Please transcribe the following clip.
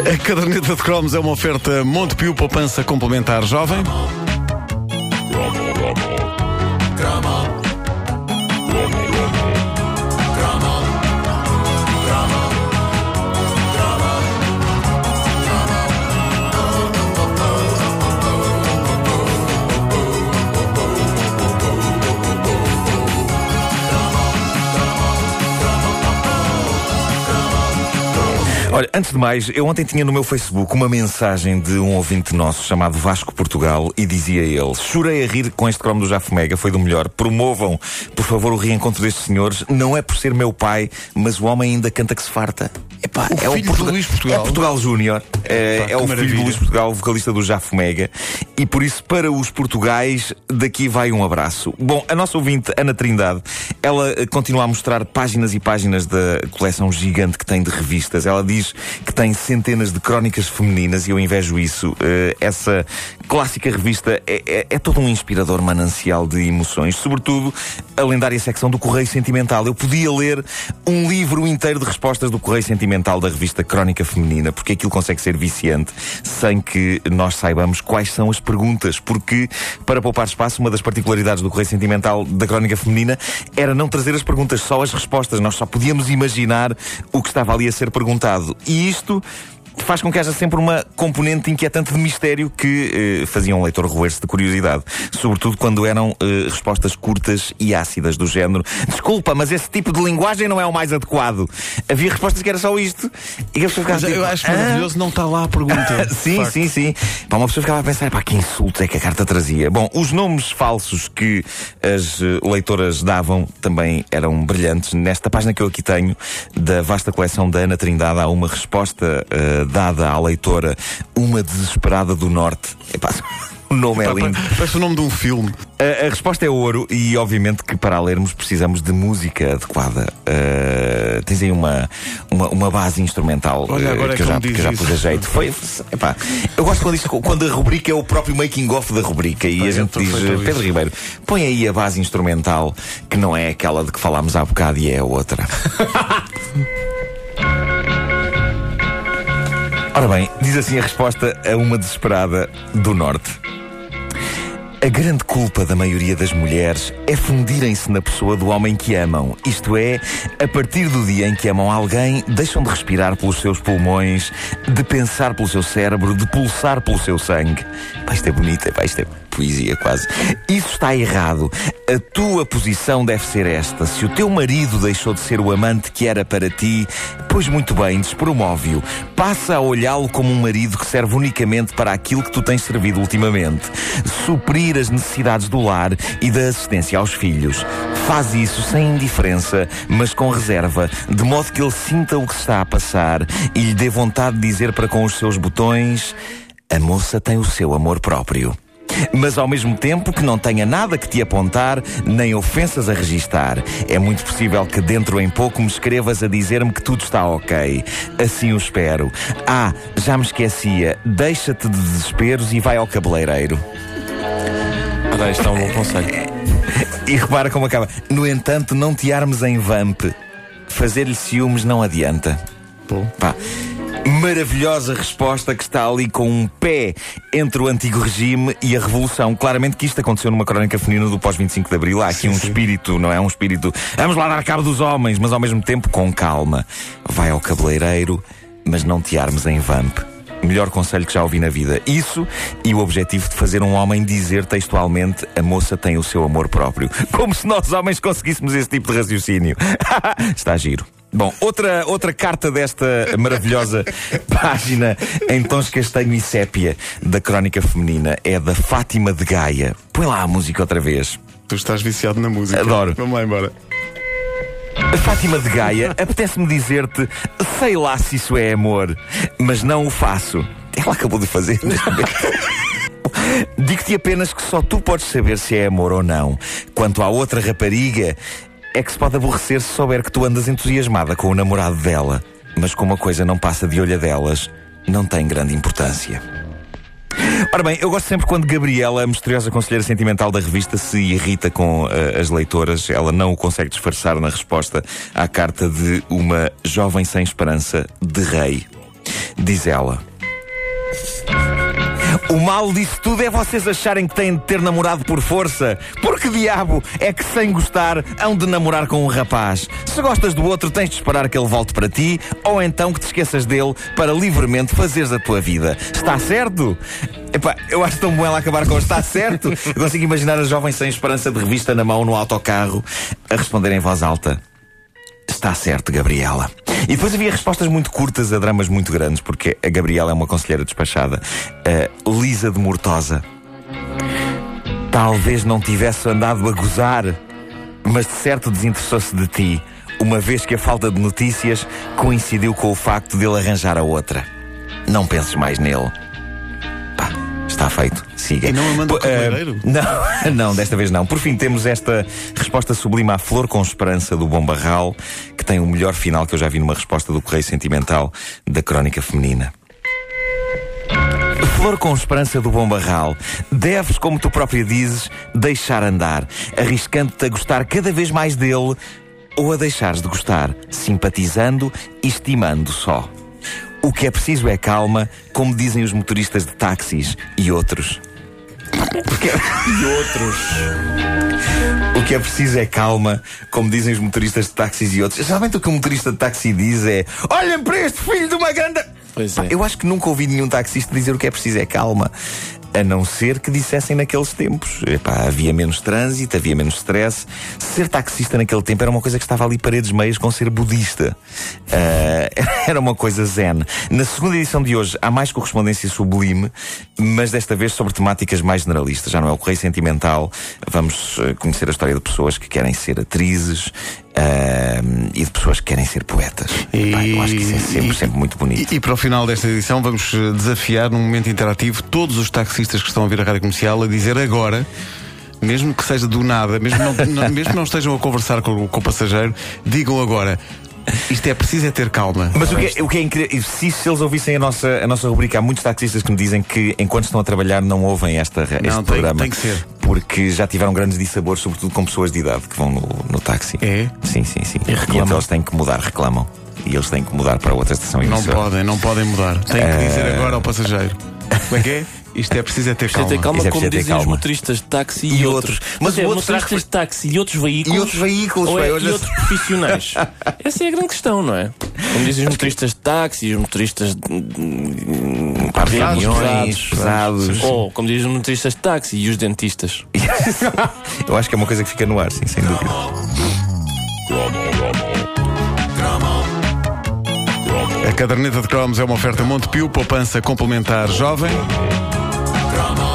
A caderneta de cromos é uma oferta Montepio Poupança Complementar Jovem. Olha, antes de mais, eu ontem tinha no meu Facebook uma mensagem de um ouvinte nosso chamado Vasco Portugal e dizia ele: Chorei a rir com este cromo do Jafomega, foi do melhor. Promovam, por favor, o reencontro destes senhores. Não é por ser meu pai, mas o homem ainda canta que se farta. Epá, o é filho o Portugal, Luís Portugal. É Portugal Júnior. É, é o maravilha. filho do Luís Portugal, vocalista do Jafomega. E por isso, para os portugais, daqui vai um abraço. Bom, a nossa ouvinte, Ana Trindade, ela continua a mostrar páginas e páginas da coleção gigante que tem de revistas. Ela diz que tem centenas de crónicas femininas e eu invejo isso. Uh, essa clássica revista é, é, é, todo um inspirador manancial de emoções, sobretudo a lendária secção do Correio Sentimental. Eu podia ler um livro inteiro de respostas do Correio Sentimental da revista Crónica Feminina, porque aquilo consegue ser viciante sem que nós saibamos quais são as perguntas, porque para poupar espaço, uma das particularidades do Correio Sentimental da Crónica Feminina era não trazer as perguntas, só as respostas. Nós só podíamos imaginar o que estava ali a ser perguntado. E isto faz com que haja sempre uma componente inquietante de mistério que eh, fazia um leitor roer-se de curiosidade. Sobretudo quando eram eh, respostas curtas e ácidas do género. Desculpa, mas esse tipo de linguagem não é o mais adequado. Havia respostas que era só isto. E a pessoa ficava mas tipo, eu acho maravilhoso, ah? não está lá a pergunta. sim, sim, sim. Pá, uma pessoa ficava a pensar, pá, que insulto é que a carta trazia. Bom, os nomes falsos que as eh, leitoras davam também eram brilhantes. Nesta página que eu aqui tenho, da vasta coleção da Ana Trindade, há uma resposta uh, dada à leitora Uma Desesperada do Norte. Epá, o nome é lindo. Parece o nome de um filme. A, a, resposta é ouro e, obviamente, que para lermos precisamos de música adequada. Uh, tens aí uma, uma, uma, base instrumental Olha, uh, que, é eu já, que já pus a jeito. Foi, epá, eu gosto quando, isto, quando a rubrica é o próprio making-off da rubrica e a gente diz: Pedro Ribeiro, põe aí a base instrumental que não é aquela de que falámos há bocado e é a outra. Ora bem, diz assim a resposta a uma desesperada do Norte. A grande culpa da maioria das mulheres é fundirem-se na pessoa do homem que amam. Isto é, a partir do dia em que amam alguém, deixam de respirar pelos seus pulmões, de pensar pelo seu cérebro, de pulsar pelo seu sangue. Pá, isto é bonito, pá, isto é poesia quase. Isso está errado. A tua posição deve ser esta. Se o teu marido deixou de ser o amante que era para ti, pois muito bem, despromove-o. Passa a olhá-lo como um marido que serve unicamente para aquilo que tu tens servido ultimamente. Suprir as necessidades do lar e da assistência aos filhos. Faz isso sem indiferença, mas com reserva, de modo que ele sinta o que está a passar e lhe dê vontade de dizer para com os seus botões: a moça tem o seu amor próprio mas ao mesmo tempo que não tenha nada que te apontar, nem ofensas a registar. É muito possível que dentro em pouco me escrevas a dizer-me que tudo está ok. Assim o espero. Ah, já me esquecia. Deixa-te de desesperos e vai ao cabeleireiro. Isto é um bom conselho. E repara como acaba. No entanto, não te armes em vamp. Fazer-lhe ciúmes não adianta. Bom. Pá maravilhosa resposta que está ali com um pé entre o antigo regime e a revolução. Claramente que isto aconteceu numa crónica feminina do pós-25 de Abril. Há aqui sim, um sim. espírito, não é? Um espírito. Vamos lá dar cabo dos homens, mas ao mesmo tempo com calma. Vai ao cabeleireiro, mas não te armes em vamp. Melhor conselho que já ouvi na vida. Isso e o objetivo de fazer um homem dizer textualmente a moça tem o seu amor próprio. Como se nós homens conseguíssemos esse tipo de raciocínio. Está giro. Bom, outra, outra carta desta maravilhosa página em tons castanho e sépia da crónica feminina é da Fátima de Gaia. Põe lá a música outra vez. Tu estás viciado na música. Adoro. Vamos lá embora. Fátima de Gaia, apetece-me dizer-te, sei lá se isso é amor, mas não o faço. Ela acabou de fazer neste momento. Digo-te apenas que só tu podes saber se é amor ou não. Quanto à outra rapariga, é que se pode aborrecer se souber que tu andas entusiasmada com o namorado dela. Mas como a coisa não passa de olho delas, não tem grande importância. Ora bem, eu gosto sempre quando Gabriela, a misteriosa conselheira sentimental da revista, se irrita com uh, as leitoras. Ela não o consegue disfarçar na resposta à carta de uma jovem sem esperança de rei. diz ela. O mal disso tudo é vocês acharem que têm de ter namorado por força. Porque diabo é que sem gostar hão de namorar com um rapaz? Se gostas do outro, tens de esperar que ele volte para ti ou então que te esqueças dele para livremente fazeres a tua vida. Está certo? Epá, eu acho tão bom ela acabar com está certo. Eu consigo imaginar a jovem sem esperança de revista na mão no autocarro a responder em voz alta. Está certo, Gabriela. E depois havia respostas muito curtas a dramas muito grandes, porque a Gabriela é uma conselheira despachada. Uh, Lisa de Mortosa. Talvez não tivesse andado a gozar, mas de certo desinteressou-se de ti, uma vez que a falta de notícias coincidiu com o facto de ele arranjar a outra. Não penses mais nele. Está feito. Siga. E não a manda o Uh, cabeleireiro? não, não, desta vez não. Por fim, temos esta resposta sublime à Flor com Esperança do Bom Barral, que tem o melhor final que eu já vi numa resposta do Correio Sentimental da Crónica Feminina. Flor com esperança do bom barral, deves, como tu própria dizes, deixar andar, arriscando-te a gostar cada vez mais dele ou a deixares de gostar, simpatizando e estimando só. O que é preciso é calma, como dizem os motoristas de táxis e outros. E outros. O que é preciso é calma, como dizem os motoristas de táxis e outros. Geralmente o que um motorista de táxi diz é: Olhem para este filho de uma grande. É. Eu acho que nunca ouvi nenhum taxista dizer o que é preciso é calma. A não ser que dissessem naqueles tempos. Epá, havia menos trânsito, havia menos stress. Ser taxista naquele tempo era uma coisa que estava ali paredes meias com ser budista. Ah, era uma coisa zen. Na segunda edição de hoje há mais correspondência sublime, mas desta vez sobre temáticas mais generalistas. Já não é o Correio Sentimental. Vamos eh, conhecer a história de pessoas que querem ser atrizes ah, e de pessoas que querem ser poetas. Epá, eu acho que isso é sempre, e- sempre muito bonito. E, e para o final desta edição vamos eh, desafiar num momento interativo todos os taxistas que estão a ouvir a rádio comercial a dizer agora. Mesmo que seja do nada, mesmo não, não- mesmo que não estejam a conversar com, com o passageiro, digam agora: isto é preciso é ter calma. Mas o que, é, o que é incrível, se, se eles ouvissem a nossa, a nossa rubrica, há muitos taxistas que me dizem que enquanto estão a trabalhar não ouvem esta, este tem- programa. tem que ser. Porque já tiveram grandes dissabores, sobretudo com pessoas de idade que vão no, no táxi. É? Sim, sim, sim. E reclamam. então eles têm que mudar, reclamam. E eles têm que mudar para outra estação Não emissora. podem, não podem mudar. Tem que dizer agora ao passageiro. Como é que é? Isto é preciso é ter calma. ter calma, é como dizem os calma. motoristas de táxi E e, outros. outros. Mas Mas é, o outro será motoristas de táxi e outros veículos. E outros veículos, ou é- e outros profissionais. Essa é a grande questão, não é? Como dizem os motoristas de táxi e os motoristas de. Reuniões pesados. Ou, como dizem os motoristas de táxi e os dentistas. Eu acho que é uma coisa que fica no ar, sim, sem dúvida. A caderneta de cromos é uma oferta Montepio, poupança complementar jovem. Drama.